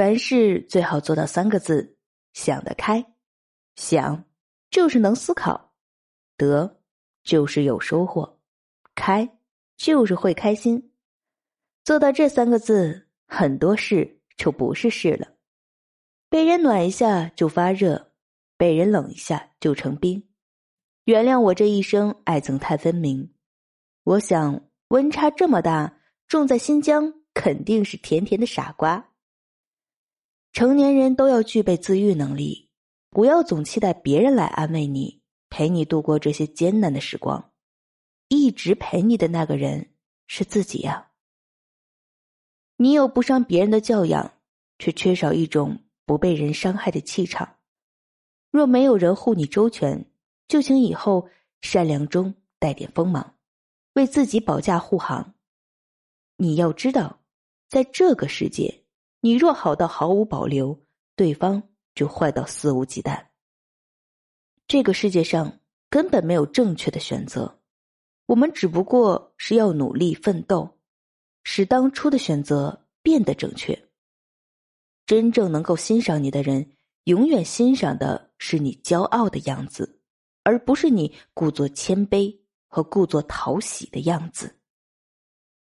凡事最好做到三个字：想得开。想就是能思考，得就是有收获，开就是会开心。做到这三个字，很多事就不是事了。被人暖一下就发热，被人冷一下就成冰。原谅我这一生爱憎太分明。我想温差这么大，种在新疆肯定是甜甜的傻瓜。成年人都要具备自愈能力，不要总期待别人来安慰你，陪你度过这些艰难的时光。一直陪你的那个人是自己呀。你有不伤别人的教养，却缺少一种。不被人伤害的气场，若没有人护你周全，就请以后善良中带点锋芒，为自己保驾护航。你要知道，在这个世界，你若好到毫无保留，对方就坏到肆无忌惮。这个世界上根本没有正确的选择，我们只不过是要努力奋斗，使当初的选择变得正确。真正能够欣赏你的人，永远欣赏的是你骄傲的样子，而不是你故作谦卑和故作讨喜的样子。